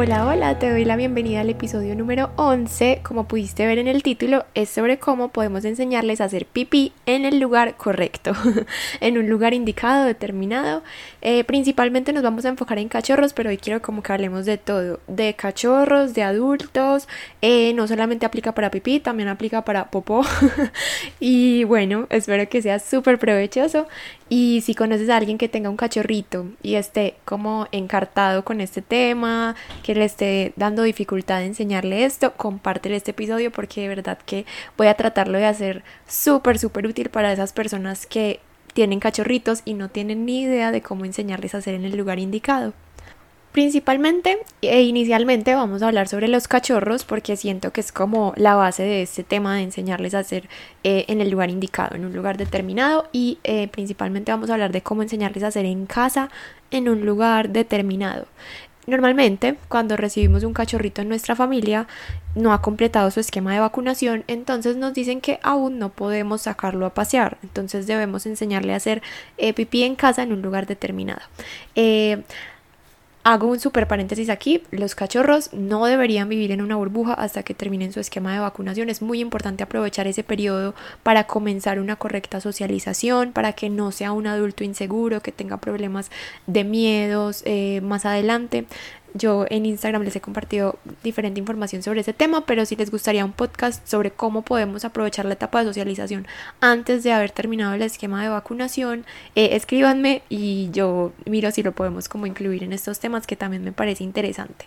Hola, hola, te doy la bienvenida al episodio número 11. Como pudiste ver en el título, es sobre cómo podemos enseñarles a hacer pipí en el lugar correcto, en un lugar indicado, determinado. Eh, principalmente nos vamos a enfocar en cachorros, pero hoy quiero como que hablemos de todo, de cachorros, de adultos. Eh, no solamente aplica para pipí, también aplica para popó. y bueno, espero que sea súper provechoso. Y si conoces a alguien que tenga un cachorrito y esté como encartado con este tema, que le esté dando dificultad de enseñarle esto, compártele este episodio porque de verdad que voy a tratarlo de hacer súper, súper útil para esas personas que tienen cachorritos y no tienen ni idea de cómo enseñarles a hacer en el lugar indicado. Principalmente e inicialmente vamos a hablar sobre los cachorros porque siento que es como la base de este tema de enseñarles a hacer eh, en el lugar indicado, en un lugar determinado y eh, principalmente vamos a hablar de cómo enseñarles a hacer en casa en un lugar determinado. Normalmente, cuando recibimos un cachorrito en nuestra familia, no ha completado su esquema de vacunación, entonces nos dicen que aún no podemos sacarlo a pasear, entonces debemos enseñarle a hacer eh, pipí en casa en un lugar determinado. Hago un super paréntesis aquí, los cachorros no deberían vivir en una burbuja hasta que terminen su esquema de vacunación. Es muy importante aprovechar ese periodo para comenzar una correcta socialización, para que no sea un adulto inseguro, que tenga problemas de miedos eh, más adelante. Yo en Instagram les he compartido diferente información sobre ese tema, pero si les gustaría un podcast sobre cómo podemos aprovechar la etapa de socialización antes de haber terminado el esquema de vacunación, eh, escríbanme y yo miro si lo podemos como incluir en estos temas que también me parece interesante.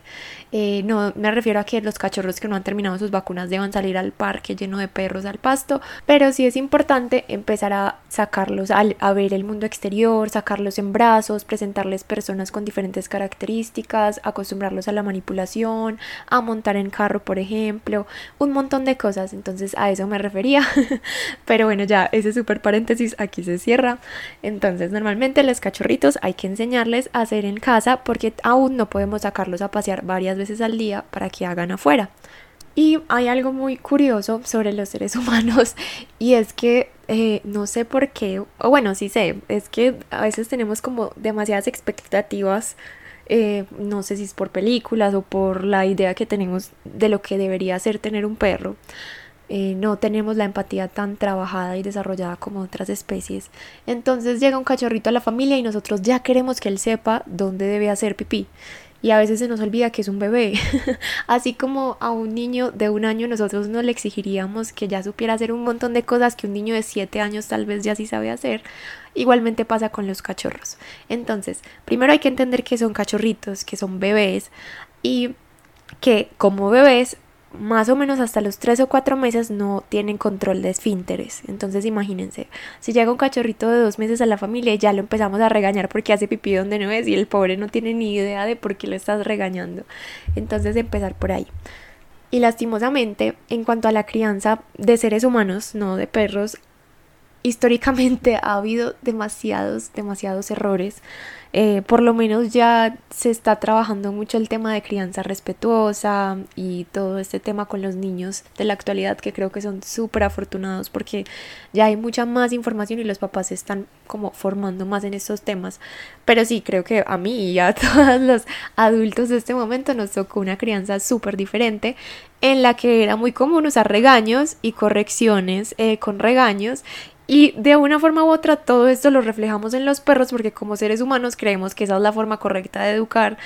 Eh, no me refiero a que los cachorros que no han terminado sus vacunas deban salir al parque lleno de perros al pasto, pero sí es importante empezar a sacarlos a, a ver el mundo exterior, sacarlos en brazos, presentarles personas con diferentes características, acostumbrarlos a la manipulación, a montar en carro, por ejemplo, un montón de cosas. Entonces a eso me refería. Pero bueno, ya ese super paréntesis aquí se cierra. Entonces normalmente los cachorritos hay que enseñarles a hacer en casa porque aún no podemos sacarlos a pasear varias veces al día para que hagan afuera. Y hay algo muy curioso sobre los seres humanos y es que eh, no sé por qué, o bueno, sí sé, es que a veces tenemos como demasiadas expectativas eh, no sé si es por películas o por la idea que tenemos de lo que debería ser tener un perro. Eh, no tenemos la empatía tan trabajada y desarrollada como otras especies. Entonces llega un cachorrito a la familia y nosotros ya queremos que él sepa dónde debe hacer pipí y a veces se nos olvida que es un bebé. Así como a un niño de un año nosotros no le exigiríamos que ya supiera hacer un montón de cosas que un niño de 7 años tal vez ya sí sabe hacer. Igualmente pasa con los cachorros. Entonces, primero hay que entender que son cachorritos, que son bebés y que como bebés más o menos hasta los 3 o 4 meses no tienen control de esfínteres. Entonces imagínense, si llega un cachorrito de 2 meses a la familia y ya lo empezamos a regañar porque hace pipí donde no es y el pobre no tiene ni idea de por qué lo estás regañando. Entonces empezar por ahí. Y lastimosamente, en cuanto a la crianza de seres humanos, no de perros, históricamente ha habido demasiados, demasiados errores eh, por lo menos ya se está trabajando mucho el tema de crianza respetuosa y todo este tema con los niños de la actualidad que creo que son súper afortunados porque ya hay mucha más información y los papás se están como formando más en estos temas. Pero sí, creo que a mí y a todos los adultos de este momento nos tocó una crianza súper diferente en la que era muy común usar regaños y correcciones eh, con regaños y de una forma u otra todo esto lo reflejamos en los perros porque como seres humanos creemos que esa es la forma correcta de educar.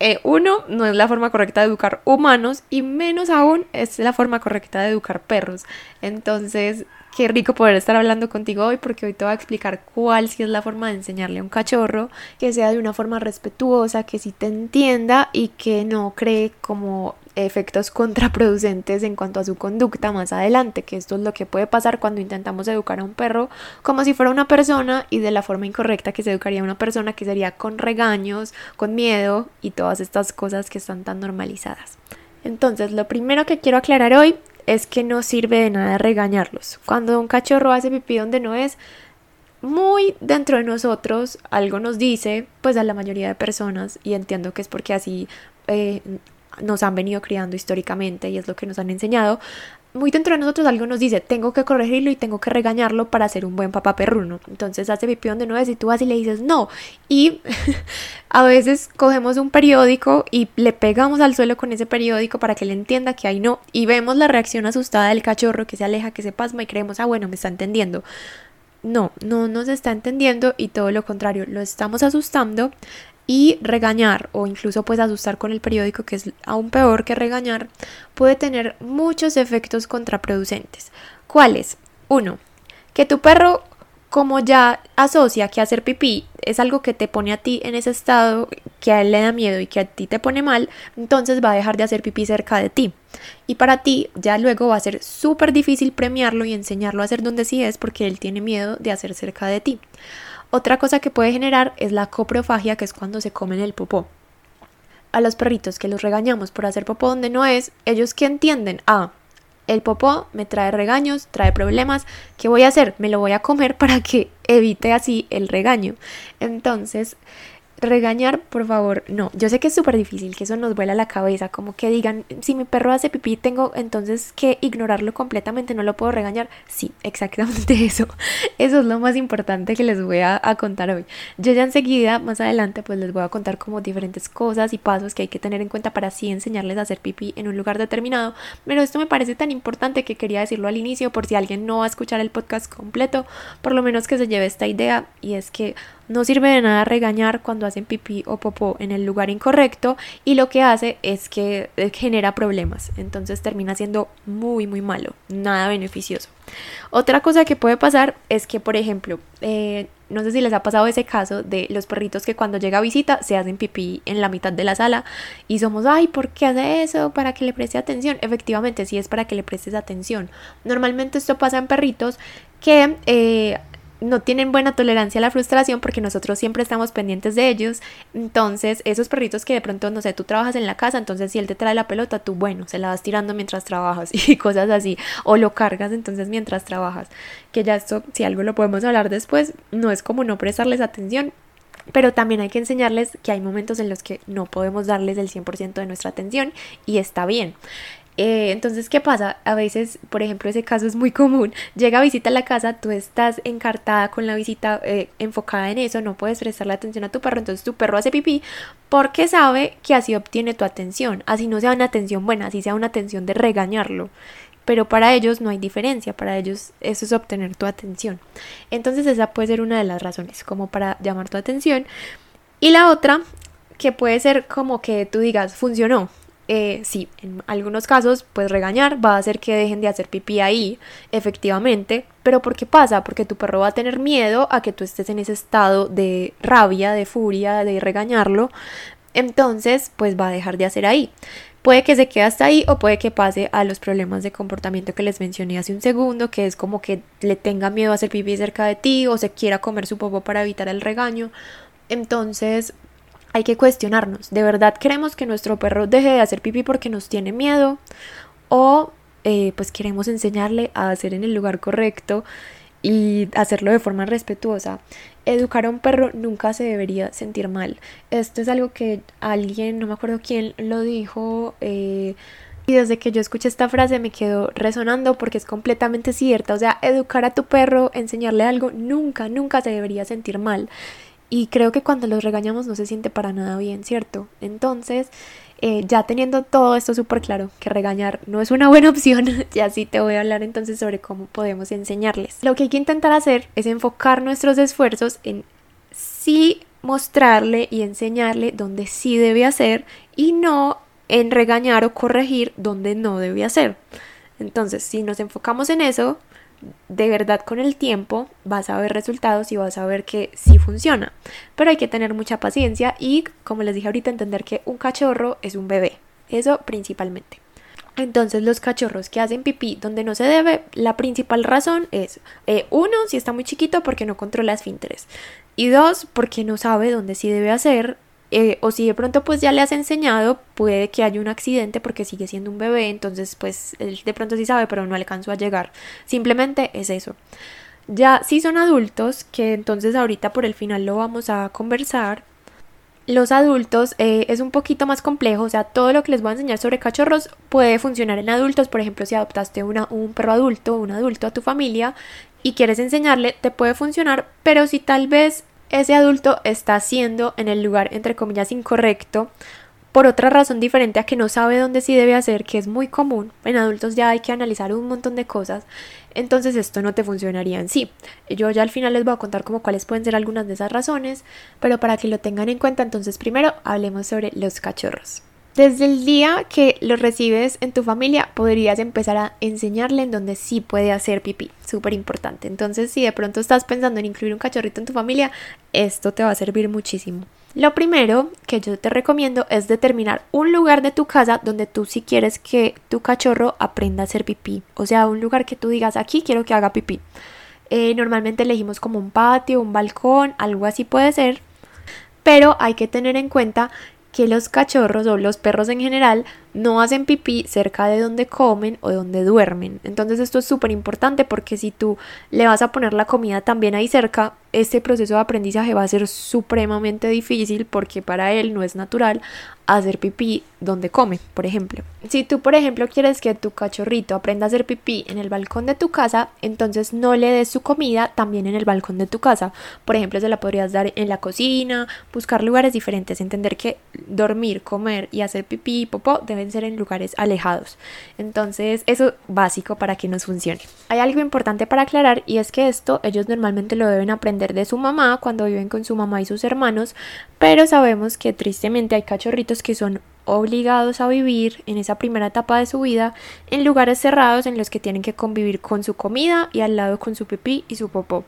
Eh, uno, no es la forma correcta de educar humanos y menos aún es la forma correcta de educar perros. Entonces, qué rico poder estar hablando contigo hoy porque hoy te voy a explicar cuál es la forma de enseñarle a un cachorro, que sea de una forma respetuosa, que sí te entienda y que no cree como efectos contraproducentes en cuanto a su conducta más adelante, que esto es lo que puede pasar cuando intentamos educar a un perro como si fuera una persona y de la forma incorrecta que se educaría a una persona, que sería con regaños, con miedo y todas estas cosas que están tan normalizadas. Entonces, lo primero que quiero aclarar hoy es que no sirve de nada regañarlos. Cuando un cachorro hace pipí donde no es, muy dentro de nosotros algo nos dice, pues a la mayoría de personas, y entiendo que es porque así eh, nos han venido criando históricamente y es lo que nos han enseñado, muy dentro de nosotros algo nos dice, tengo que corregirlo y tengo que regañarlo para ser un buen papá perruno. Entonces hace pipí donde no es y tú vas y le dices no. Y a veces cogemos un periódico y le pegamos al suelo con ese periódico para que él entienda que hay no. Y vemos la reacción asustada del cachorro que se aleja, que se pasma y creemos, ah, bueno, me está entendiendo. No, no nos está entendiendo y todo lo contrario, lo estamos asustando y regañar o incluso pues asustar con el periódico, que es aún peor que regañar, puede tener muchos efectos contraproducentes. ¿Cuáles? Uno, que tu perro como ya asocia que hacer pipí es algo que te pone a ti en ese estado que a él le da miedo y que a ti te pone mal, entonces va a dejar de hacer pipí cerca de ti. Y para ti ya luego va a ser súper difícil premiarlo y enseñarlo a hacer donde sí es porque él tiene miedo de hacer cerca de ti. Otra cosa que puede generar es la coprofagia, que es cuando se comen el popó. A los perritos que los regañamos por hacer popó donde no es, ellos que entienden, ah, el popó me trae regaños, trae problemas, ¿qué voy a hacer? Me lo voy a comer para que evite así el regaño. Entonces, regañar, por favor, no. Yo sé que es súper difícil, que eso nos vuela la cabeza, como que digan, si mi perro hace pipí, tengo entonces que ignorarlo completamente, no lo puedo regañar. Sí, exactamente eso. Eso es lo más importante que les voy a, contar hoy. Yo ya enseguida, más adelante, pues les voy a contar como diferentes cosas y pasos que hay que tener en cuenta para así enseñarles a hacer pipí en un lugar determinado. Pero esto me parece tan importante que quería decirlo al inicio, por si alguien no va a escuchar el podcast completo, por lo menos que se lleve esta idea y es que no sirve de nada regañar cuando hacen pipí o popó en el lugar incorrecto y lo que hace es que eh, genera problemas. Entonces termina siendo muy muy malo, nada beneficioso. Otra cosa que puede pasar es que, por ejemplo, eh, no sé si les ha pasado ese caso de los perritos que cuando llega a visita se hacen pipí en la mitad de la sala y somos, ay, ¿por qué hace eso? Para que le preste atención. Efectivamente, sí es para que le prestes atención. Normalmente esto pasa en perritos que eh, no tienen buena tolerancia a la frustración porque nosotros siempre estamos pendientes de ellos. Entonces, esos perritos que de pronto, no sé, tú trabajas en la casa, entonces si él te trae la pelota, tú, bueno, se la vas tirando mientras trabajas y cosas así. O lo cargas entonces mientras trabajas. Que ya esto, si algo lo podemos hablar después, no es como no prestarles atención. Pero también hay que enseñarles que hay momentos en los que no podemos darles el 100% de nuestra atención y está bien. Eh, entonces, ¿qué pasa? A veces, por ejemplo, ese caso es muy común. Llega a visita a la casa, tú estás encartada con la visita, eh, enfocada en eso, no puedes prestarle atención a tu perro, entonces tu perro hace pipí porque sabe que así obtiene tu atención. Así no sea una atención buena, así sea una atención de regañarlo. Pero para ellos no hay diferencia, para ellos eso es obtener tu atención. Entonces esa puede ser una de las razones, como para llamar tu atención. Y la otra, que puede ser como que tú digas, funcionó, eh, sí, en algunos casos, pues regañar va a hacer que dejen de hacer pipí ahí, efectivamente. Pero ¿por qué pasa? Porque tu perro va a tener miedo a que tú estés en ese estado de rabia, de furia, de regañarlo. Entonces, pues va a dejar de hacer ahí. Puede que se quede hasta ahí o puede que pase a los problemas de comportamiento que les mencioné hace un segundo, que es como que le tenga miedo a hacer pipí cerca de ti o se quiera comer su popó para evitar el regaño. Entonces, hay que cuestionarnos, ¿de verdad queremos que nuestro perro deje de hacer pipí porque nos tiene miedo? ¿O eh, pues queremos enseñarle a hacer en el lugar correcto y hacerlo de forma respetuosa? Educar a un perro nunca se debería sentir mal. Esto es algo que alguien, no me acuerdo quién lo dijo, eh, y desde que yo escuché esta frase me quedó resonando porque es completamente cierta. O sea, educar a tu perro, enseñarle algo, nunca, nunca se debería sentir mal. Y creo que cuando los regañamos no se siente para nada bien, ¿cierto? Entonces, eh, ya teniendo todo esto súper claro, que regañar no es una buena opción, ya sí te voy a hablar entonces sobre cómo podemos enseñarles. Lo que hay que intentar hacer es enfocar nuestros esfuerzos en sí mostrarle y enseñarle dónde sí debe hacer y no en regañar o corregir donde no debe hacer. Entonces, si nos enfocamos en eso, de verdad con el tiempo vas a ver resultados y vas a ver que sí funciona. Pero hay que tener mucha paciencia y, como les dije ahorita, entender que un cachorro es un bebé. Eso principalmente. Entonces los cachorros que hacen pipí donde no se debe, la principal razón es, eh, uno, si está muy chiquito porque no controla esfínteres. Y dos, porque no sabe dónde sí debe hacer eh, o si de pronto pues ya le has enseñado, puede que haya un accidente porque sigue siendo un bebé, entonces pues él de pronto sí sabe, pero no alcanzó a llegar. Simplemente es eso. Ya si son adultos, que entonces ahorita por el final lo vamos a conversar, los adultos eh, es un poquito más complejo, o sea, todo lo que les voy a enseñar sobre cachorros puede funcionar en adultos, por ejemplo, si adoptaste una, un perro adulto, un adulto a tu familia y quieres enseñarle, te puede funcionar, pero si tal vez ese adulto está haciendo en el lugar, entre comillas, incorrecto, por otra razón diferente a que no sabe dónde sí debe hacer, que es muy común. En adultos ya hay que analizar un montón de cosas, entonces esto no te funcionaría en sí. Yo ya al final les voy a contar como cuáles pueden ser algunas de esas razones, pero para que lo tengan en cuenta, entonces primero hablemos sobre los cachorros. Desde el día que lo recibes en tu familia, podrías empezar a enseñarle en donde sí puede hacer pipí. Súper importante. Entonces, si de pronto estás pensando en incluir un cachorrito en tu familia, esto te va a servir muchísimo. Lo primero que yo te recomiendo es determinar un lugar de tu casa donde tú sí quieres que tu cachorro aprenda a hacer pipí. O sea, un lugar que tú digas, aquí quiero que haga pipí. Eh, normalmente elegimos como un patio, un balcón, algo así puede ser. Pero hay que tener en cuenta que los cachorros o los perros en general no hacen pipí cerca de donde comen o donde duermen. Entonces esto es súper importante porque si tú le vas a poner la comida también ahí cerca, este proceso de aprendizaje va a ser supremamente difícil porque para él no es natural hacer pipí donde come, por ejemplo. Si tú, por ejemplo, quieres que tu cachorrito aprenda a hacer pipí en el balcón de tu casa, entonces no le des su comida también en el balcón de tu casa. Por ejemplo, se la podrías dar en la cocina, buscar lugares diferentes, entender que dormir, comer y hacer pipí y popó deben ser en lugares alejados. Entonces, eso es básico para que nos funcione. Hay algo importante para aclarar y es que esto ellos normalmente lo deben aprender de su mamá cuando viven con su mamá y sus hermanos, pero sabemos que tristemente hay cachorritos que son obligados a vivir en esa primera etapa de su vida en lugares cerrados en los que tienen que convivir con su comida y al lado con su pipí y su popó.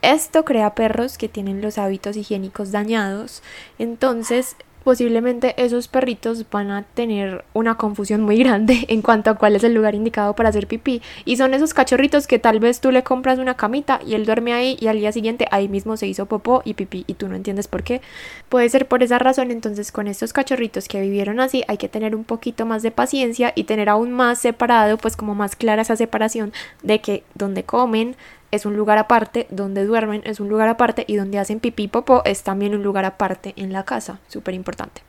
Esto crea perros que tienen los hábitos higiénicos dañados, entonces posiblemente esos perritos van a tener una confusión muy grande en cuanto a cuál es el lugar indicado para hacer pipí. Y son esos cachorritos que tal vez tú le compras una camita y él duerme ahí y al día siguiente ahí mismo se hizo popó y pipí y tú no entiendes por qué. Puede ser por esa razón, entonces con estos cachorritos que vivieron así hay que tener un poquito más de paciencia y tener aún más separado, pues como más clara esa separación de que donde comen, es un lugar aparte, donde duermen es un lugar aparte y donde hacen pipí popó es también un lugar aparte en la casa, súper importante.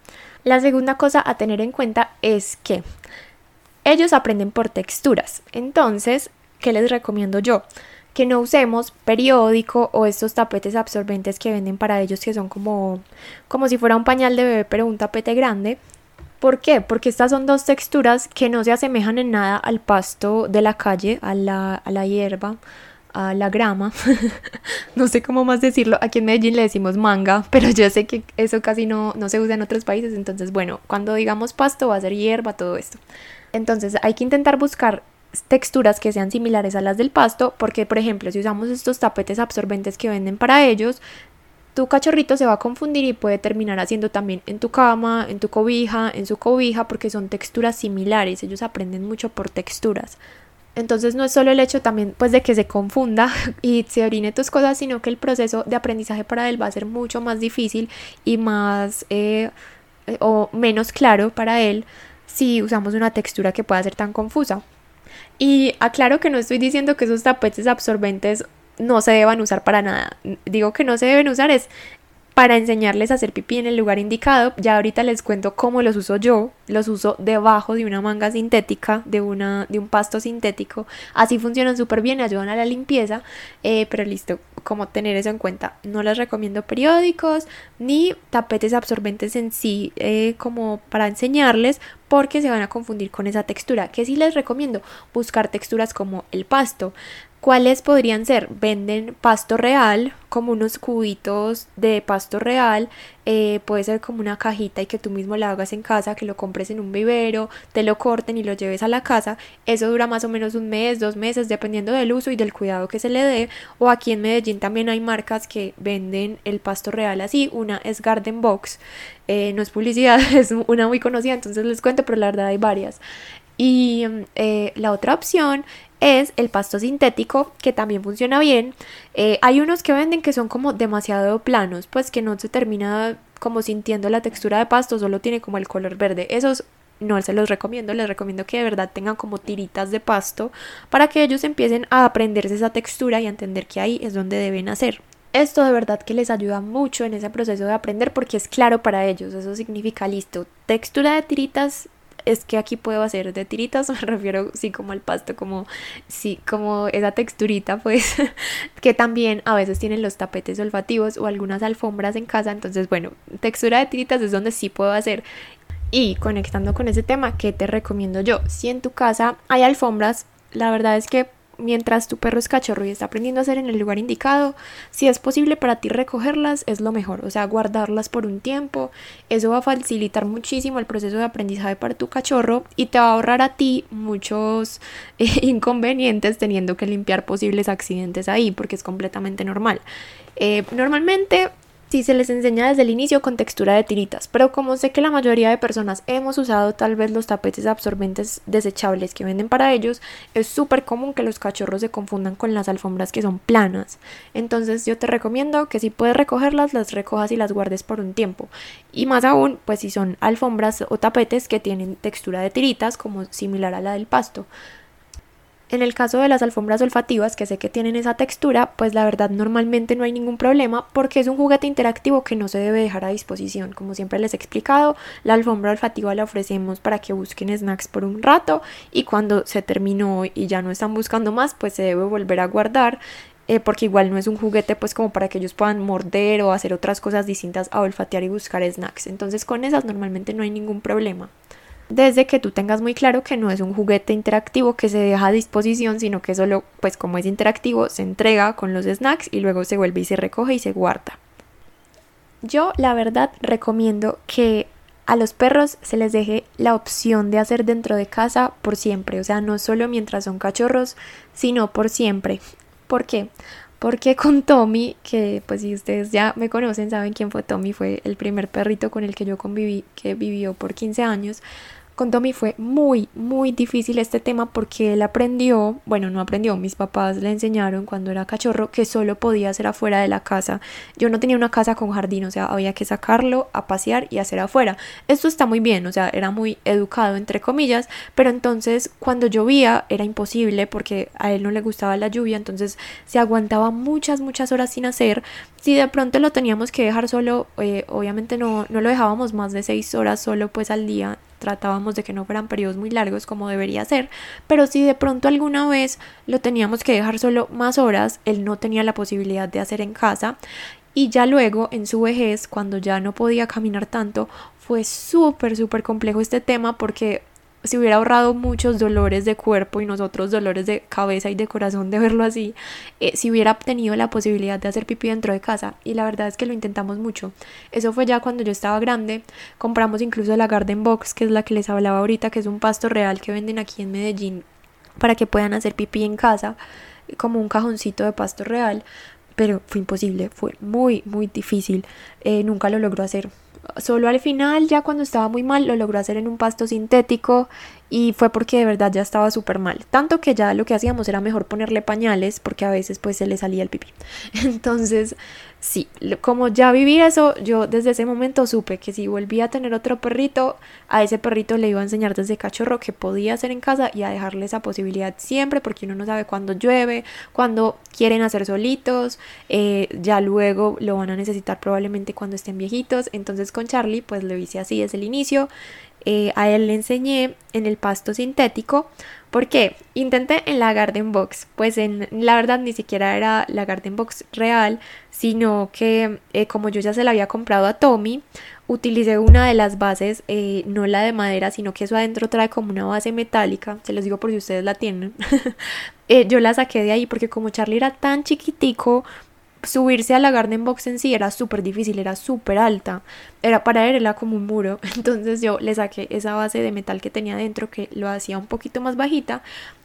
La segunda cosa a tener en cuenta es que ellos aprenden por texturas. Entonces, ¿qué les recomiendo yo? Que no usemos periódico o estos tapetes absorbentes que venden para ellos que son como, como si fuera un pañal de bebé pero un tapete grande. ¿Por qué? Porque estas son dos texturas que no se asemejan en nada al pasto de la calle, a la, a la hierba a la grama, no sé cómo más decirlo, aquí en Medellín le decimos manga, pero yo sé que eso casi no, no se usa en otros países, entonces bueno, cuando digamos pasto va a ser hierba, todo esto. Entonces hay que intentar buscar texturas que sean similares a las del pasto, porque por ejemplo, si usamos estos tapetes absorbentes que venden para ellos, tu cachorrito se va a confundir y puede terminar haciendo también en tu cama, en tu cobija, en su cobija, porque son texturas similares, ellos aprenden mucho por texturas. Entonces no es solo el hecho también pues de que se confunda y se orine tus cosas, sino que el proceso de aprendizaje para él va a ser mucho más difícil y más eh, o menos claro para él si usamos una textura que pueda ser tan confusa. Y aclaro que no estoy diciendo que esos tapetes absorbentes no se deban usar para nada. Digo que no se deben usar es para enseñarles a hacer pipí en el lugar indicado. Ya ahorita les cuento cómo los uso yo. Los uso debajo de una manga sintética, de, una, de un pasto sintético. Así funcionan súper bien, ayudan a la limpieza. Eh, pero listo, como tener eso en cuenta. No les recomiendo periódicos ni tapetes absorbentes en sí eh, como para enseñarles porque se van a confundir con esa textura. Que sí les recomiendo buscar texturas como el pasto. ¿Cuáles podrían ser? Venden pasto real, como unos cubitos de pasto real, eh, puede ser como una cajita y que tú mismo la hagas en casa, que lo compres en un vivero, te lo corten y lo lleves a la casa. Eso dura más o menos un mes, dos meses, dependiendo del uso y del cuidado que se le dé. O aquí en Medellín también hay marcas que venden el pasto real así. Una es Garden Box, eh, no es publicidad, es una muy conocida, entonces les cuento, pero la verdad hay varias. Y eh, la otra opción es el pasto sintético, que también funciona bien. Eh, hay unos que venden que son como demasiado planos, pues que no se termina como sintiendo la textura de pasto, solo tiene como el color verde. Esos no se los recomiendo, les recomiendo que de verdad tengan como tiritas de pasto para que ellos empiecen a aprenderse esa textura y a entender que ahí es donde deben hacer. Esto de verdad que les ayuda mucho en ese proceso de aprender porque es claro para ellos, eso significa listo, textura de tiritas es que aquí puedo hacer de tiritas, me refiero sí como al pasto, como sí, como esa texturita pues que también a veces tienen los tapetes olfativos o algunas alfombras en casa, entonces bueno, textura de tiritas es donde sí puedo hacer y conectando con ese tema, ¿qué te recomiendo yo? Si en tu casa hay alfombras, la verdad es que mientras tu perro es cachorro y está aprendiendo a hacer en el lugar indicado, si es posible para ti recogerlas, es lo mejor, o sea, guardarlas por un tiempo, eso va a facilitar muchísimo el proceso de aprendizaje para tu cachorro y te va a ahorrar a ti muchos eh, inconvenientes teniendo que limpiar posibles accidentes ahí, porque es completamente normal. Eh, normalmente si se les enseña desde el inicio con textura de tiritas, pero como sé que la mayoría de personas hemos usado tal vez los tapetes absorbentes desechables que venden para ellos, es súper común que los cachorros se confundan con las alfombras que son planas. Entonces yo te recomiendo que si puedes recogerlas, las recojas y las guardes por un tiempo. Y más aún, pues si son alfombras o tapetes que tienen textura de tiritas, como similar a la del pasto. En el caso de las alfombras olfativas, que sé que tienen esa textura, pues la verdad normalmente no hay ningún problema porque es un juguete interactivo que no se debe dejar a disposición. Como siempre les he explicado, la alfombra olfativa la ofrecemos para que busquen snacks por un rato y cuando se terminó y ya no están buscando más, pues se debe volver a guardar. Eh, porque igual no es un juguete pues como para que ellos puedan morder o hacer otras cosas distintas a olfatear y buscar snacks. Entonces con esas normalmente no hay ningún problema desde que tú tengas muy claro que no es un juguete interactivo que se deja a disposición, sino que solo, pues como es interactivo, se entrega con los snacks y luego se vuelve y se recoge y se guarda. Yo la verdad recomiendo que a los perros se les deje la opción de hacer dentro de casa por siempre, o sea, no solo mientras son cachorros, sino por siempre. ¿Por qué? Porque con Tommy, que pues si ustedes ya me conocen, saben quién fue Tommy, fue el primer perrito con el que yo conviví, que vivió por 15 años, con Tommy fue muy, muy difícil este tema porque él aprendió, bueno, no aprendió, mis papás le enseñaron cuando era cachorro que solo podía hacer afuera de la casa. Yo no tenía una casa con jardín, o sea, había que sacarlo a pasear y hacer afuera. Esto está muy bien, o sea, era muy educado, entre comillas, pero entonces cuando llovía era imposible porque a él no le gustaba la lluvia, entonces se aguantaba muchas, muchas horas sin hacer. Si de pronto lo teníamos que dejar solo, eh, obviamente no, no lo dejábamos más de seis horas solo pues al día tratábamos de que no fueran periodos muy largos como debería ser, pero si de pronto alguna vez lo teníamos que dejar solo más horas, él no tenía la posibilidad de hacer en casa y ya luego en su vejez, cuando ya no podía caminar tanto, fue súper, súper complejo este tema porque se hubiera ahorrado muchos dolores de cuerpo y nosotros dolores de cabeza y de corazón de verlo así, eh, si hubiera tenido la posibilidad de hacer pipí dentro de casa. Y la verdad es que lo intentamos mucho. Eso fue ya cuando yo estaba grande. Compramos incluso la Garden Box, que es la que les hablaba ahorita, que es un pasto real que venden aquí en Medellín para que puedan hacer pipí en casa, como un cajoncito de pasto real. Pero fue imposible, fue muy, muy difícil. Eh, nunca lo logró hacer Solo al final, ya cuando estaba muy mal, lo logró hacer en un pasto sintético y fue porque de verdad ya estaba súper mal. Tanto que ya lo que hacíamos era mejor ponerle pañales porque a veces pues se le salía el pipí. Entonces, sí, como ya viví eso, yo desde ese momento supe que si volvía a tener otro perrito, a ese perrito le iba a enseñar desde cachorro que podía hacer en casa y a dejarle esa posibilidad siempre porque uno no sabe cuándo llueve, cuándo quieren hacer solitos, eh, ya luego lo van a necesitar probablemente cuando estén viejitos. Entonces con Charlie pues lo hice así desde el inicio eh, a él le enseñé en el pasto sintético. Porque Intenté en la Garden Box. Pues en la verdad ni siquiera era la Garden Box real, sino que eh, como yo ya se la había comprado a Tommy, utilicé una de las bases, eh, no la de madera, sino que eso adentro trae como una base metálica. Se los digo por si ustedes la tienen. yo la saqué de ahí porque como Charlie era tan chiquitico, subirse a la Garden Box en sí era súper difícil, era súper alta. Era para él, era como un muro. Entonces yo le saqué esa base de metal que tenía dentro que lo hacía un poquito más bajita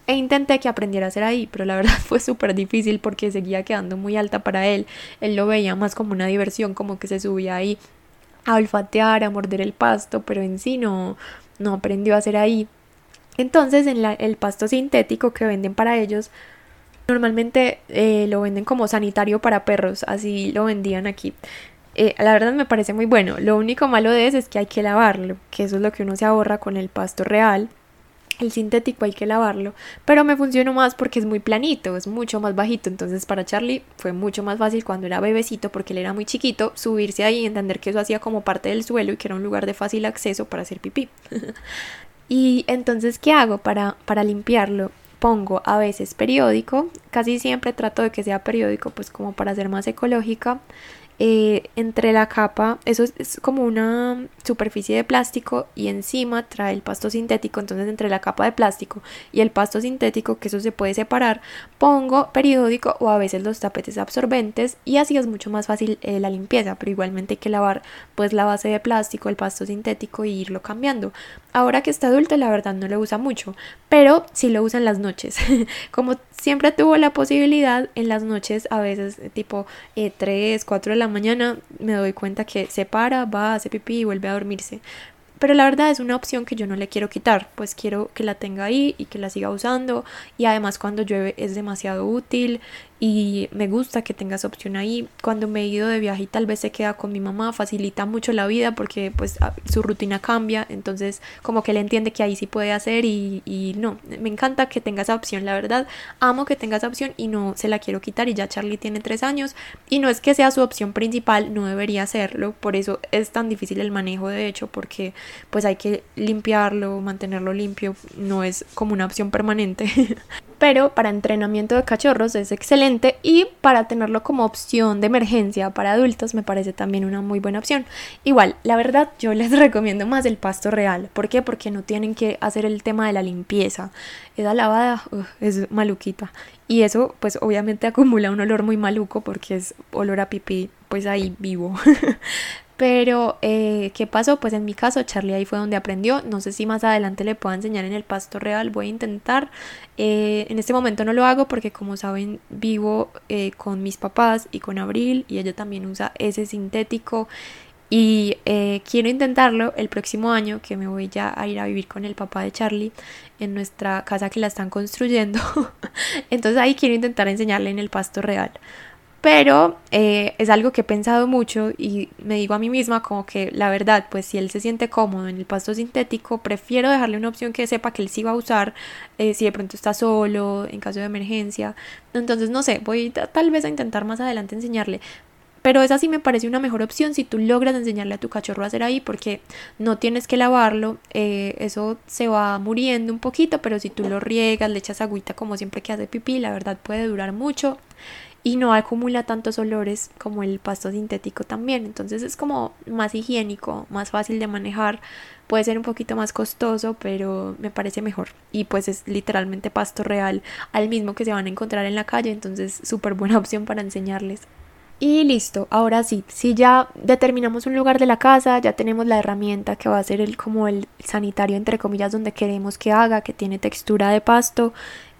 e intenté que aprendiera a hacer ahí, pero la verdad fue súper difícil porque seguía quedando muy alta para él. Él lo veía más como una diversión, como que se subía ahí a olfatear, a morder el pasto, pero en sí no, no aprendió a hacer ahí. Entonces en el pasto sintético que venden para ellos Normalmente eh, lo venden como sanitario para perros, así lo vendían aquí. Eh, la verdad me parece muy bueno. Lo único malo de eso es que hay que lavarlo, que eso es lo que uno se ahorra con el pasto real. El sintético hay que lavarlo, pero me funcionó más porque es muy planito, es mucho más bajito, entonces para Charlie fue mucho más fácil cuando era bebecito, porque él era muy chiquito, subirse ahí y entender que eso hacía como parte del suelo y que era un lugar de fácil acceso para hacer pipí. y entonces, ¿qué hago para, para limpiarlo? Pongo a veces periódico, casi siempre trato de que sea periódico, pues como para ser más ecológica. Eh, entre la capa, eso es, como una superficie de plástico y encima trae el pasto sintético, entonces entre la capa de plástico y el pasto sintético, que eso se puede separar, pongo periódico o a veces los tapetes absorbentes y así es mucho más fácil eh, la limpieza, pero igualmente hay que lavar pues la base de plástico, el pasto sintético y irlo cambiando. Ahora que está adulto la verdad no lo usa mucho, pero sí lo usa en las noches, como siempre tuvo la posibilidad en las noches, a veces tipo 3, eh, 4 de la mañana, me doy cuenta que se para, va, hace pipí y vuelve a dormirse. Pero la verdad es una opción que yo no le quiero quitar, pues quiero que la tenga ahí y que la siga usando. Y además cuando llueve es demasiado útil y me gusta que tengas opción ahí. Cuando me he ido de viaje y tal vez se queda con mi mamá, facilita mucho la vida porque pues su rutina cambia, entonces como que él entiende que ahí sí puede hacer y, y no, me encanta que tenga esa opción, la verdad, amo que tenga esa opción y no se la quiero quitar. Y ya Charlie tiene tres años y no es que sea su opción principal, no debería serlo, por eso es tan difícil el manejo de hecho porque pues hay que limpiarlo, mantenerlo limpio, no es como una opción permanente. pero para entrenamiento de cachorros es excelente y para tenerlo como opción de emergencia para adultos me parece también una muy buena opción. Igual, la verdad yo les recomiendo más el pasto real. ¿Por qué? Porque no tienen que hacer el tema de la limpieza. Esa lavada es maluquita. Y eso pues obviamente acumula un olor muy maluco porque es olor a pipí pues ahí vivo. Pero, eh, ¿qué pasó? Pues en mi caso, Charlie ahí fue donde aprendió. No sé si más adelante le puedo enseñar en el pasto real. Voy a intentar. Eh, en este momento no lo hago porque, como saben, vivo eh, con mis papás y con Abril. Y ella también usa ese sintético. Y quiero intentarlo el próximo año, que me voy ya a ir a vivir con el papá de Charlie en nuestra casa que la están construyendo. Entonces ahí quiero intentar enseñarle en el pasto real pero eh, es algo que he pensado mucho y me digo a mí misma como que la verdad, pues si él se siente cómodo en el pasto sintético, prefiero dejarle una opción que sepa que él sí va a usar eh, si de pronto está solo, en caso de emergencia. Entonces, no sé, voy tal vez a intentar más adelante enseñarle. Pero esa sí me parece una mejor opción si tú logras enseñarle a tu cachorro a hacer ahí porque no tienes que lavarlo, eh, eso se va muriendo un poquito, pero si tú lo riegas, le echas agüita como siempre que hace pipí, la verdad puede durar mucho y no acumula tantos olores como el pasto sintético también. Entonces es como más higiénico, más fácil de manejar. Puede ser un poquito más costoso, pero me parece mejor. Y pues es literalmente pasto real al mismo que se van a encontrar en la calle. Entonces súper buena opción para enseñarles. Y listo, ahora sí, si ya determinamos un lugar de la casa, ya tenemos la herramienta que va a ser el, como el sanitario entre comillas donde queremos que haga, que tiene textura de pasto,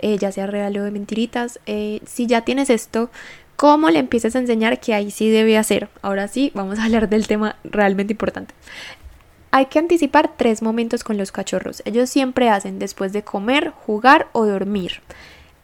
eh, ya sea real o de mentiritas. Eh, si ya tienes esto, ¿cómo le empiezas a enseñar que ahí sí debe hacer? Ahora sí, vamos a hablar del tema realmente importante. Hay que anticipar tres momentos con los cachorros. Ellos siempre hacen después de comer, jugar o dormir.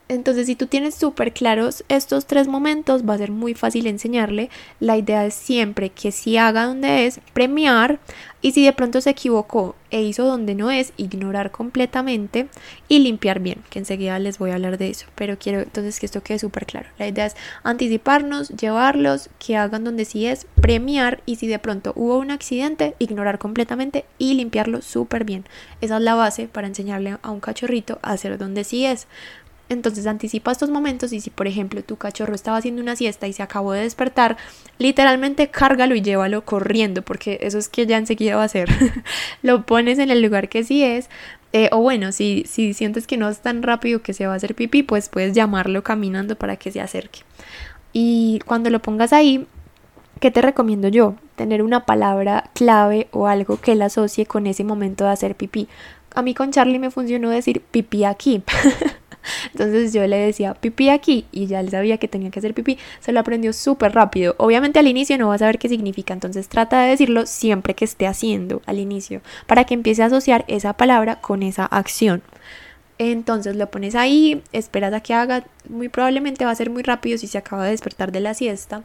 Entonces, si tú tienes súper claros estos tres momentos, va a ser muy fácil enseñarle. La idea es siempre que si haga donde es, premiar. Y si de pronto se equivocó e hizo donde no es, ignorar completamente y limpiar bien, que enseguida les voy a hablar de eso. Pero quiero entonces que esto quede súper claro. La idea es anticiparnos, llevarlos, que hagan donde sí es, premiar. Y si de pronto hubo un accidente, ignorar completamente y limpiarlo súper bien. Esa es la base para enseñarle a un cachorrito a hacer donde sí es. Entonces anticipa estos momentos y si por ejemplo tu cachorro estaba haciendo una siesta y se acabó de despertar, literalmente cárgalo y llévalo corriendo porque eso es que ya enseguida va a hacer. lo pones en el lugar que sí es. Eh, o bueno, si, si sientes que no es tan rápido que se va a hacer pipí, pues puedes llamarlo caminando para que se acerque. Y cuando lo pongas ahí, ¿qué te recomiendo yo? Tener una palabra clave o algo que la asocie con ese momento de hacer pipí. A mí con Charlie me funcionó decir pipí aquí. Entonces yo le decía pipí aquí y ya él sabía que tenía que hacer pipí. Se lo aprendió súper rápido. Obviamente al inicio no va a saber qué significa, entonces trata de decirlo siempre que esté haciendo al inicio para que empiece a asociar esa palabra con esa acción. Entonces lo pones ahí, esperas a que haga, muy probablemente va a ser muy rápido si se acaba de despertar de la siesta.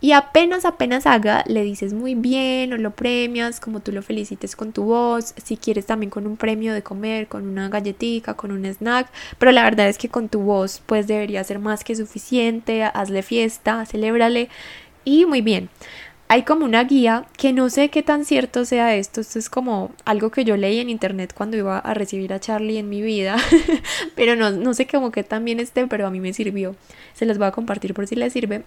Y apenas, apenas haga, le dices muy bien o lo premias, como tú lo felicites con tu voz, si quieres también con un premio de comer, con una galletita, con un snack, pero la verdad es que con tu voz pues debería ser más que suficiente, hazle fiesta, celébrale y muy bien. Hay como una guía que no sé qué tan cierto sea esto, esto es como algo que yo leí en internet cuando iba a recibir a Charlie en mi vida, pero no, no sé cómo que también esté, pero a mí me sirvió. Se los voy a compartir por si les sirve.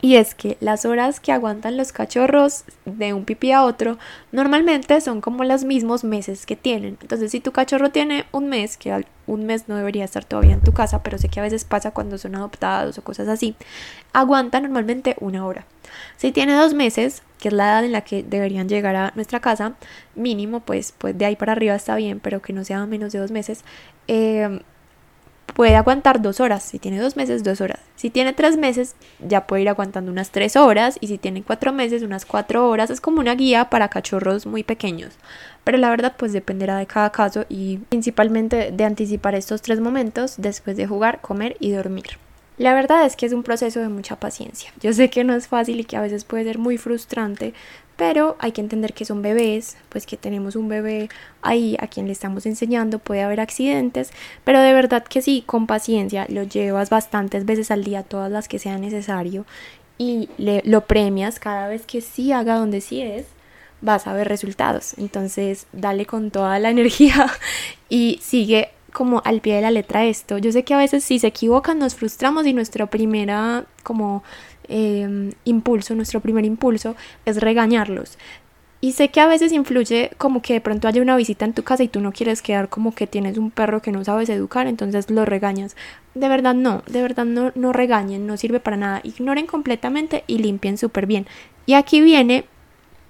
Y es que las horas que aguantan los cachorros de un pipí a otro normalmente son como los mismos meses que tienen. Entonces, si tu cachorro tiene un mes, que un mes no debería estar todavía en tu casa, pero sé que a veces pasa cuando son adoptados o cosas así, aguanta normalmente una hora. Si tiene dos meses, que es la edad en la que deberían llegar a nuestra casa, mínimo, pues, pues de ahí para arriba está bien, pero que no sea menos de dos meses. Eh, puede aguantar dos horas. Si tiene dos meses, dos horas. Si tiene tres meses, ya puede ir aguantando unas tres horas. Y si tiene cuatro meses, unas cuatro horas. Es como una guía para cachorros muy pequeños. Pero la verdad, pues dependerá de cada caso y principalmente de anticipar estos tres momentos después de jugar, comer y dormir. La verdad es que es un proceso de mucha paciencia. Yo sé que no es fácil y que a veces puede ser muy frustrante, pero hay que entender que son bebés, pues que tenemos un bebé ahí a quien le estamos enseñando, puede haber accidentes, pero de verdad que sí, con paciencia, lo llevas bastantes veces al día, todas las que sea necesario, y le, lo premias cada vez que sí haga donde sí es, vas a ver resultados. Entonces, dale con toda la energía y sigue como al pie de la letra esto. Yo sé que a veces si se equivocan nos frustramos y nuestra primera como Em, impulso, nuestro primer impulso es regañarlos. Y sé que a veces influye como que de pronto haya una visita en tu casa y tú no quieres quedar como que tienes un perro que no sabes educar, entonces lo regañas. De verdad no, de verdad no, no regañen, no sirve para nada. Ignoren completamente y limpien súper bien. Y aquí viene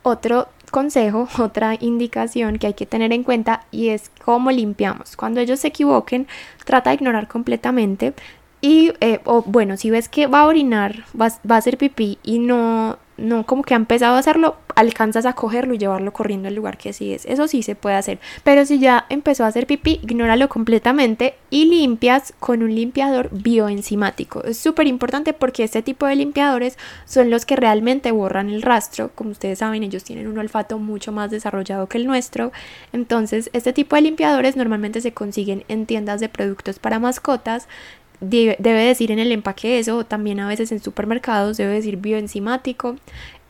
otro consejo, otra indicación que hay que tener en cuenta y es cómo limpiamos. Cuando ellos se equivoquen, trata de ignorar completamente y, eh, o bueno, si ves que va a orinar, va, va, a hacer pipí y no, no como que ha empezado a hacerlo, alcanzas a cogerlo y llevarlo corriendo al lugar que sí es. Eso sí se puede hacer. Pero si ya empezó a hacer pipí, ignóralo completamente y limpias con un limpiador bioenzimático. Es súper importante porque este tipo de limpiadores son los que realmente borran el rastro. Como ustedes saben, ellos tienen un olfato mucho más desarrollado que el nuestro. Entonces, este tipo de limpiadores normalmente se consiguen en tiendas de productos para mascotas debe, decir en el empaque eso, también a veces en supermercados debe decir bioenzimático.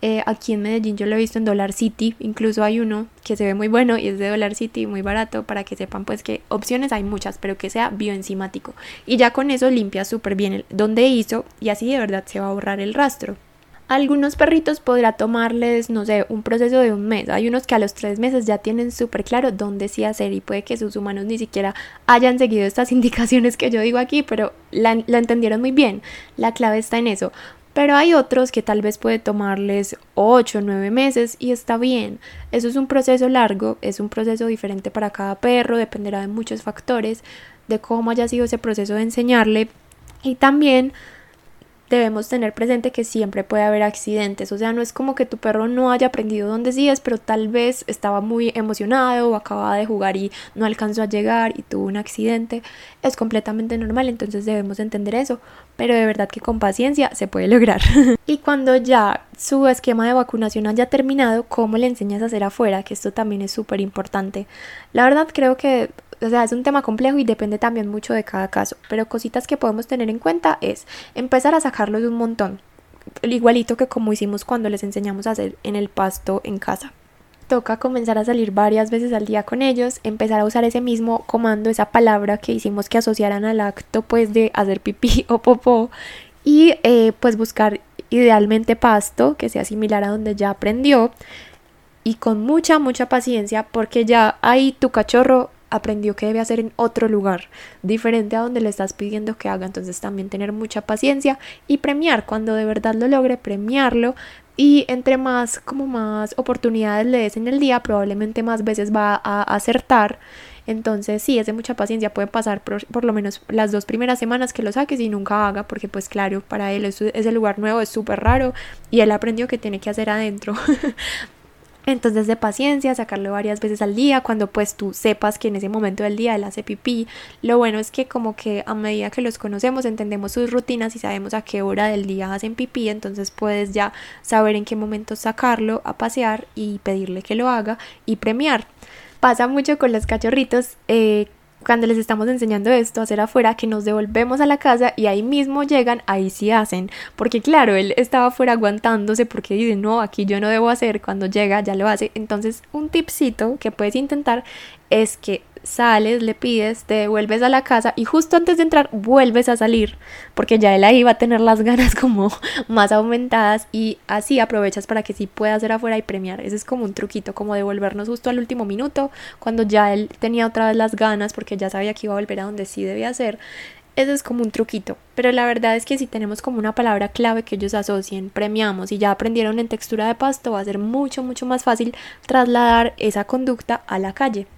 Eh, aquí en Medellín yo lo he visto en Dollar City, incluso hay uno que se ve muy bueno y es de Dollar City, muy barato, para que sepan pues que opciones hay muchas, pero que sea bioenzimático. Y ya con eso limpia súper bien el, donde hizo y así de verdad se va a borrar el rastro algunos perritos podrá tomarles, no sé, un proceso de un mes. Hay unos que a los tres meses ya tienen súper claro dónde sí hacer y puede que sus humanos ni siquiera hayan seguido estas indicaciones que yo digo aquí, pero la, entendieron muy bien. La clave está en eso. Pero hay otros que tal vez puede tomarles 8 o 9 meses y está bien. Eso es un proceso largo, es un proceso diferente para cada perro, dependerá de muchos factores, de cómo haya sido ese proceso de enseñarle y también debemos tener presente que siempre puede haber accidentes. O sea, no es como que tu perro no haya aprendido dónde sí pero tal vez estaba muy emocionado o acababa de jugar y no alcanzó a llegar y tuvo un accidente. Es completamente normal, entonces debemos entender eso. Pero de verdad que con paciencia se puede lograr. y cuando ya su esquema de vacunación haya terminado, ¿cómo le enseñas a hacer afuera? Que esto también es súper importante. La verdad creo que o sea, es un tema complejo y depende también mucho de cada caso, pero cositas que podemos tener en cuenta es empezar a sacarlos un montón, igualito que como hicimos cuando les enseñamos a hacer en el pasto en casa. Toca comenzar a salir varias veces al día con ellos, empezar a usar ese mismo comando, esa palabra que hicimos que asociaran al acto pues de hacer pipí o popó y eh, pues buscar idealmente pasto que sea similar a donde ya aprendió y con mucha mucha paciencia porque ya ahí tu cachorro aprendió que debe hacer en otro lugar, diferente a donde le estás pidiendo que haga. Entonces también tener mucha paciencia y premiar cuando de verdad lo logre, premiarlo. Y entre más, como más oportunidades le des en el día, probablemente más veces va a acertar. Entonces sí, es de mucha paciencia, puede pasar por, lo menos las dos primeras semanas que lo saques y nunca haga, porque pues claro, para él ese lugar nuevo es súper raro y él aprendió que tiene que hacer adentro. Entonces de paciencia, sacarlo varias veces al día, cuando pues tú sepas que en ese momento del día él hace pipí. Lo bueno es que como que a medida que los conocemos entendemos sus rutinas y sabemos a qué hora del día hacen pipí, entonces puedes ya saber en qué momento sacarlo a pasear y pedirle que lo haga y premiar. Pasa mucho con los cachorritos. Eh, cuando les estamos enseñando esto, hacer afuera, que nos devolvemos a la casa y ahí mismo llegan, ahí sí hacen. Porque claro, él estaba afuera aguantándose porque dice, no, aquí yo no debo hacer, cuando llega ya lo hace. Entonces, un tipcito que puedes intentar es que sales, le pides, te vuelves a la casa y justo antes de entrar vuelves a salir porque ya él ahí va a tener las ganas como más aumentadas y así aprovechas para que sí pueda hacer afuera y premiar. Ese es como un truquito, como devolvernos justo al último minuto cuando ya él tenía otra vez las ganas porque ya sabía que iba a volver a donde sí debía hacer. Ese es como un truquito, pero la verdad es que si tenemos como una palabra clave que ellos asocien, premiamos y ya aprendieron en textura de pasto, va a ser mucho, mucho más fácil trasladar esa conducta a la calle.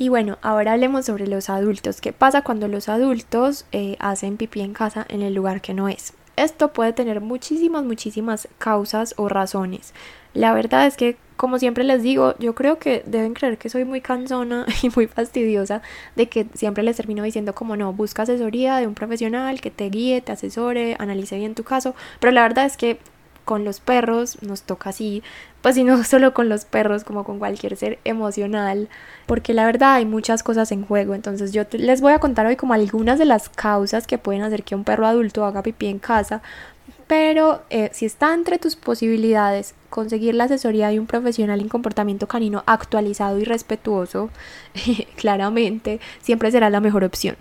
Y bueno, ahora hablemos sobre los adultos. ¿Qué pasa cuando los adultos eh, hacen pipí en casa en el lugar que no es? Esto puede tener muchísimas, muchísimas causas o razones. La verdad es que, como siempre les digo, yo creo que deben creer que soy muy cansona y muy fastidiosa de que siempre les termino diciendo como no, busca asesoría de un profesional que te guíe, te asesore, analice bien tu caso. Pero la verdad es que con los perros nos toca así, pues y no solo con los perros, como con cualquier ser emocional, porque la verdad hay muchas cosas en juego. Entonces yo les voy a contar hoy como algunas de las causas que pueden hacer que un perro adulto haga pipí en casa, pero eh, si está entre tus posibilidades conseguir la asesoría de un profesional en comportamiento canino actualizado y respetuoso, claramente siempre será la mejor opción.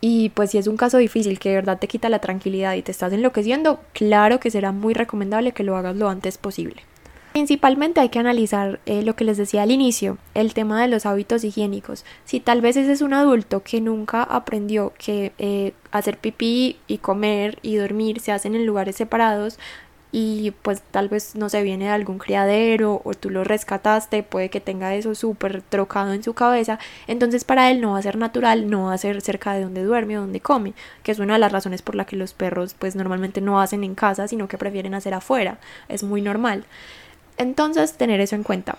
Y pues si es un caso difícil que de verdad te quita la tranquilidad y te estás enloqueciendo, claro que será muy recomendable que lo hagas lo antes posible. Principalmente hay que analizar eh, lo que les decía al inicio, el tema de los hábitos higiénicos. Si tal vez ese es un adulto que nunca aprendió que eh, hacer pipí y comer y dormir se hacen en lugares separados, y pues tal vez no se viene de algún criadero o tú lo rescataste, puede que tenga eso súper trocado en su cabeza, entonces para él no va a ser natural, no va a ser cerca de donde duerme o donde come, que es una de las razones por la que los perros pues normalmente no hacen en casa, sino que prefieren hacer afuera, es muy normal. Entonces tener eso en cuenta.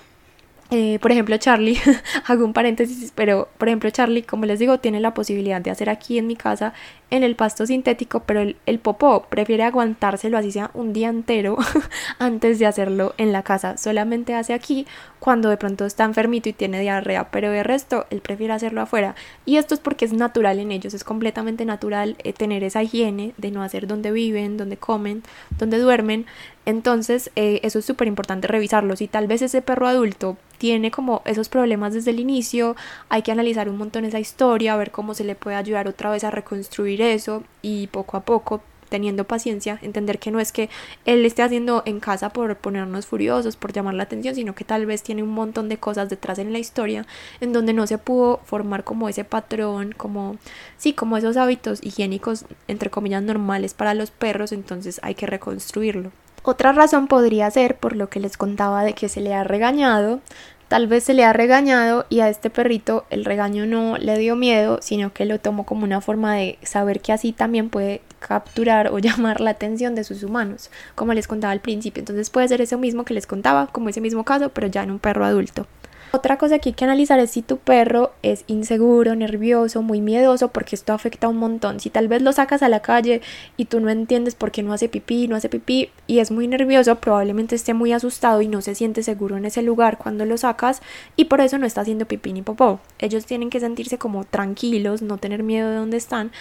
Eh, por ejemplo, Charlie, hago un paréntesis, pero por ejemplo, Charlie, como les digo, tiene la posibilidad de hacer aquí en mi casa en el pasto sintético, pero el, el popó prefiere aguantárselo así sea un día entero antes de hacerlo en la casa. Solamente hace aquí cuando de pronto está enfermito y tiene diarrea, pero de resto él prefiere hacerlo afuera. Y esto es porque es natural en ellos, es completamente natural eh, tener esa higiene de no hacer donde viven, donde comen, donde duermen. Entonces, eh, eso es súper importante revisarlo. Si tal vez ese perro adulto tiene como esos problemas desde el inicio, hay que analizar un montón esa historia, ver cómo se le puede ayudar otra vez a reconstruir eso y poco a poco teniendo paciencia, entender que no es que él esté haciendo en casa por ponernos furiosos, por llamar la atención, sino que tal vez tiene un montón de cosas detrás en la historia en donde no se pudo formar como ese patrón, como sí, como esos hábitos higiénicos entre comillas normales para los perros, entonces hay que reconstruirlo. Otra razón podría ser por lo que les contaba de que se le ha regañado, Tal vez se le ha regañado y a este perrito el regaño no le dio miedo, sino que lo tomó como una forma de saber que así también puede capturar o llamar la atención de sus humanos, como les contaba al principio. Entonces puede ser eso mismo que les contaba, como ese mismo caso, pero ya en un perro adulto. Otra cosa que hay que analizar es si tu perro es inseguro, nervioso, muy miedoso, porque esto afecta un montón. Si tal vez lo sacas a la calle y tú no entiendes por qué no hace pipí, no hace pipí y es muy nervioso, probablemente esté muy asustado y no se siente seguro en ese lugar cuando lo sacas y por eso no está haciendo pipí ni popó. Ellos tienen que sentirse como tranquilos, no tener miedo de dónde están.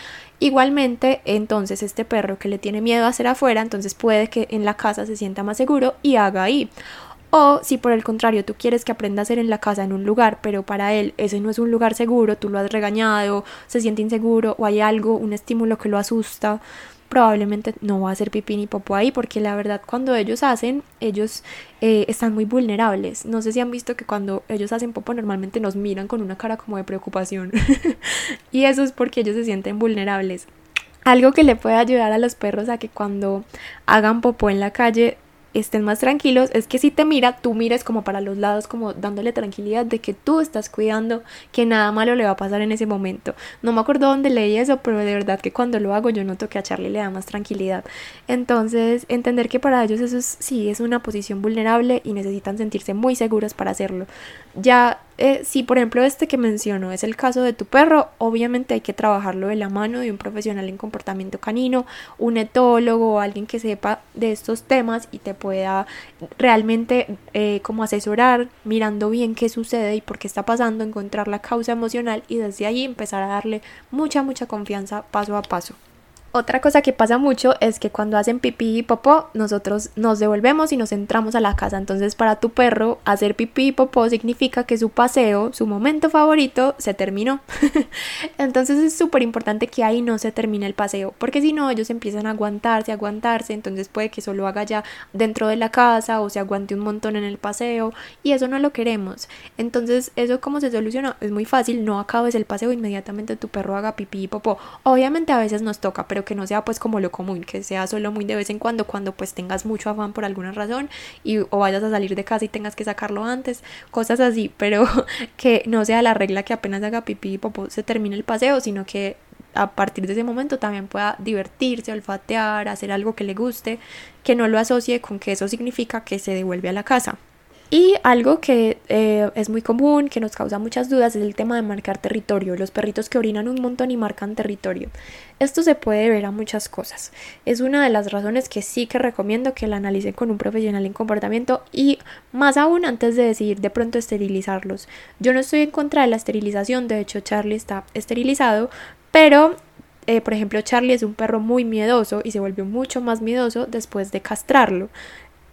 Igualmente, entonces este perro que le tiene miedo a hacer afuera, entonces puede que en la casa se sienta más seguro y haga ahí. O si por el contrario tú quieres que aprenda a hacer en la casa en un lugar, pero para él ese no es un lugar seguro, tú lo has regañado, se siente inseguro o hay algo, un estímulo que lo asusta, probablemente no va a hacer pipí ni popó ahí porque la verdad cuando ellos hacen, ellos eh, están muy vulnerables. No sé si han visto que cuando ellos hacen popó normalmente nos miran con una cara como de preocupación y eso es porque ellos se sienten vulnerables. Algo que le puede ayudar a los perros a que cuando hagan popó en la calle estén más tranquilos es que si te mira, tú mires como para los lados, como dándole tranquilidad de que tú estás cuidando, que nada malo le va a pasar en ese momento. No me acuerdo dónde leí eso, pero de verdad que cuando lo hago yo noto que a Charlie le da más tranquilidad. Entonces, entender que para ellos eso es, sí es una posición vulnerable y necesitan sentirse muy seguros para hacerlo. Ya eh, si por ejemplo este que menciono es el caso de tu perro, obviamente hay que trabajarlo de la mano de un profesional en comportamiento canino, un etólogo o alguien que sepa de estos temas y te pueda realmente eh, como asesorar mirando bien qué sucede y por qué está pasando, encontrar la causa emocional y desde ahí empezar a darle mucha, mucha confianza paso a paso. Otra cosa que pasa mucho es que cuando hacen pipí y popó, nosotros nos devolvemos y nos entramos a la casa. Entonces, para tu perro, hacer pipí y popó significa que su paseo, su momento favorito, se terminó. entonces, es súper importante que ahí no se termine el paseo, porque si no, ellos empiezan a aguantarse, a aguantarse. Entonces, puede que solo haga ya dentro de la casa o se aguante un montón en el paseo, y eso no lo queremos. Entonces, ¿eso cómo se soluciona? Es muy fácil, no acabes el paseo inmediatamente tu perro haga pipí y popó. Obviamente, a veces nos toca, pero que no sea pues como lo común, que sea solo muy de vez en cuando, cuando pues tengas mucho afán por alguna razón y o vayas a salir de casa y tengas que sacarlo antes, cosas así, pero que no sea la regla que apenas haga pipí y popó se termine el paseo, sino que a partir de ese momento también pueda divertirse, olfatear, hacer algo que le guste, que no lo asocie con que eso significa que se devuelve a la casa. Y algo que eh, es muy común, que nos causa muchas dudas, es el tema de marcar territorio. Los perritos que orinan un montón y marcan territorio. Esto se puede ver a muchas cosas. Es una de las razones que sí que recomiendo que la analicen con un profesional en comportamiento y más aún antes de decidir de pronto esterilizarlos. Yo no estoy en contra de la esterilización, de hecho Charlie está esterilizado, pero eh, por ejemplo, Charlie es un perro muy miedoso y se volvió mucho más miedoso después de castrarlo.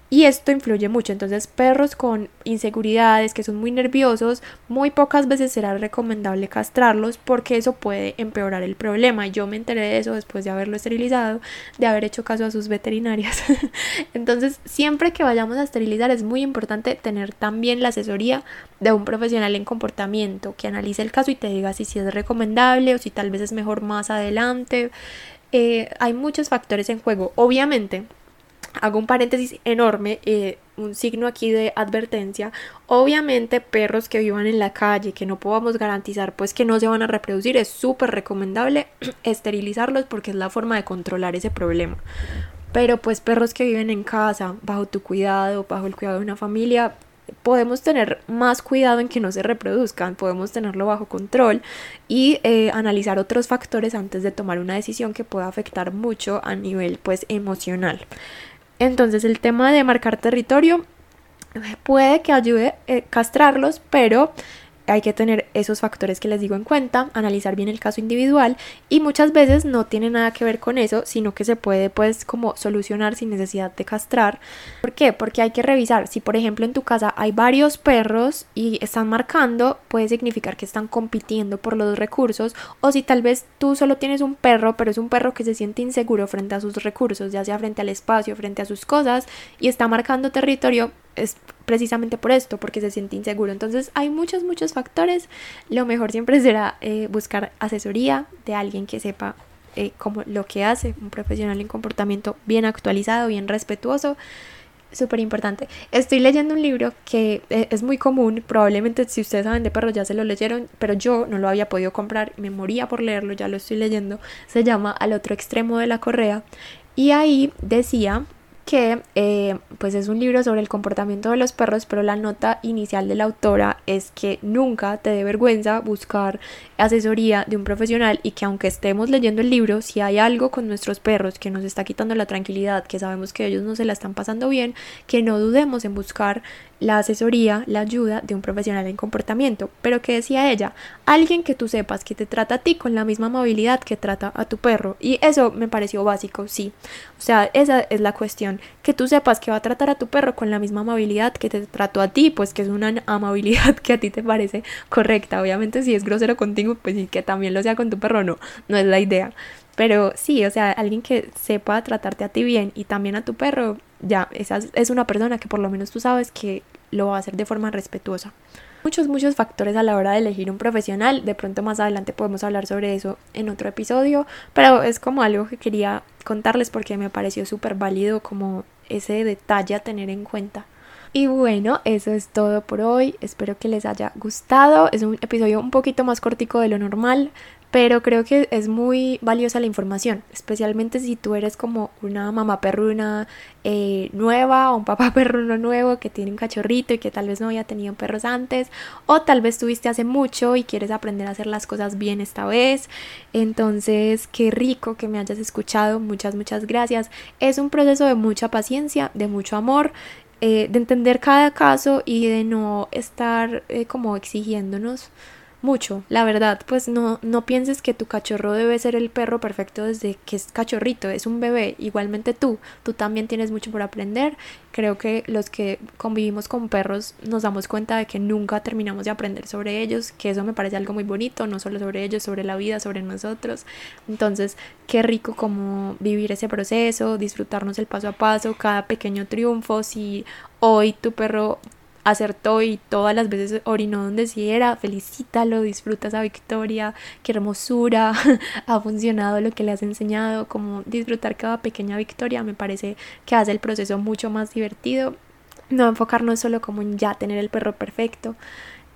Y esto influye mucho. Entonces, perros con inseguridades, que son muy nerviosos, muy pocas veces será recomendable castrarlos porque eso puede empeorar el problema. Yo me enteré de eso después de haberlo esterilizado, de haber hecho caso a sus veterinarias. Entonces, siempre que vayamos a esterilizar es muy importante tener también la asesoría de un profesional en comportamiento que analice el caso y te diga si, si es recomendable o si tal vez es mejor más adelante. Eh, hay muchos factores en juego. Obviamente, hago un paréntesis enorme, eh, un signo aquí de advertencia. Obviamente perros que vivan en la calle, que no podamos garantizar pues que no se van a reproducir, es súper recomendable esterilizarlos porque es la forma de controlar ese problema. Pero pues perros que viven en casa, bajo tu cuidado, bajo el cuidado de una familia, podemos tener más cuidado en que no se reproduzcan, podemos tenerlo bajo control y eh, analizar otros factores antes de tomar una decisión que pueda afectar mucho a nivel pues emocional. Entonces el tema de marcar territorio puede que ayude a eh, castrarlos, pero hay que tener esos factores que les digo en cuenta, analizar bien el caso individual y muchas veces no tiene nada que ver con eso, sino que se puede pues como solucionar sin necesidad de castrar. ¿Por qué? Porque hay que revisar si por ejemplo en tu casa hay varios perros y están marcando, puede significar que están compitiendo por los recursos o si tal vez tú solo tienes un perro, pero es un perro que se siente inseguro frente a sus recursos, ya sea frente al espacio, frente a sus cosas y está marcando territorio, es precisamente por esto, porque se siente inseguro. Entonces hay muchos, muchos factores. Lo mejor siempre será eh, buscar asesoría de alguien que sepa eh, cómo, lo que hace, un profesional en comportamiento bien actualizado, bien respetuoso. Súper importante. Estoy leyendo un libro que eh, es muy común, probablemente si ustedes saben de perros ya se lo leyeron, pero yo no lo había podido comprar, me moría por leerlo, ya lo estoy leyendo. Se llama Al otro extremo de la correa. Y ahí decía que eh, pues es un libro sobre el comportamiento de los perros, pero la nota inicial de la autora es que nunca te dé vergüenza buscar asesoría de un profesional y que aunque estemos leyendo el libro, si hay algo con nuestros perros que nos está quitando la tranquilidad, que sabemos que ellos no se la están pasando bien, que no dudemos en buscar la asesoría, la ayuda de un profesional en comportamiento. Pero que decía ella, alguien que tú sepas que te trata a ti con la misma amabilidad que trata a tu perro. Y eso me pareció básico, sí. O sea, esa es la cuestión. Que tú sepas que va a tratar a tu perro con la misma amabilidad que te trató a ti, pues que es una amabilidad que a ti te parece correcta. Obviamente si es grosero contigo, pues sí que también lo sea con tu perro, no, no es la idea. Pero sí, o sea, alguien que sepa tratarte a ti bien y también a tu perro, ya, esa es una persona que por lo menos tú sabes que lo va a hacer de forma respetuosa. Muchos, muchos factores a la hora de elegir un profesional. De pronto más adelante podemos hablar sobre eso en otro episodio, pero es como algo que quería contarles porque me pareció súper válido como ese detalle a tener en cuenta. Y bueno, eso es todo por hoy. Espero que les haya gustado. Es un episodio un poquito más cortico de lo normal, pero creo que es muy valiosa la información, especialmente si tú eres como una mamá perruna eh, nueva o un papá perruno nuevo que tiene un cachorrito y que tal vez no había tenido perros antes, o tal vez tuviste hace mucho y quieres aprender a hacer las cosas bien esta vez. Entonces, qué rico que me hayas escuchado, muchas, muchas gracias. Es un proceso de mucha paciencia, de mucho amor. Eh, de entender cada caso y de no estar eh, como exigiéndonos mucho, la verdad, pues no, no pienses que tu cachorro debe ser el perro perfecto desde que es cachorrito, es un bebé, igualmente tú, tú también tienes mucho por aprender, creo que los que convivimos con perros nos damos cuenta de que nunca terminamos de aprender sobre ellos, que eso me parece algo muy bonito, no solo sobre ellos, sobre la vida, sobre nosotros, entonces qué rico como vivir ese proceso, disfrutarnos el paso a paso, cada pequeño triunfo, si hoy tu perro acertó y todas las veces orinó donde sí era, felicítalo, disfruta esa victoria, qué hermosura, ha funcionado lo que le has enseñado, como disfrutar cada pequeña victoria, me parece que hace el proceso mucho más divertido, no enfocarnos solo como en ya tener el perro perfecto.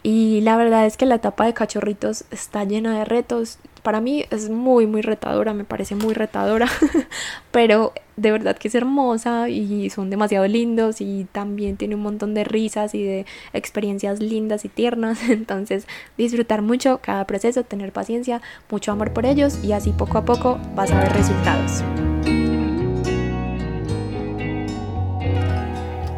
Y la verdad es que la etapa de cachorritos está llena de retos para mí es muy, muy retadora, me parece muy retadora, pero de verdad que es hermosa y son demasiado lindos y también tiene un montón de risas y de experiencias lindas y tiernas, entonces disfrutar mucho cada proceso, tener paciencia, mucho amor por ellos y así poco a poco vas a ver resultados.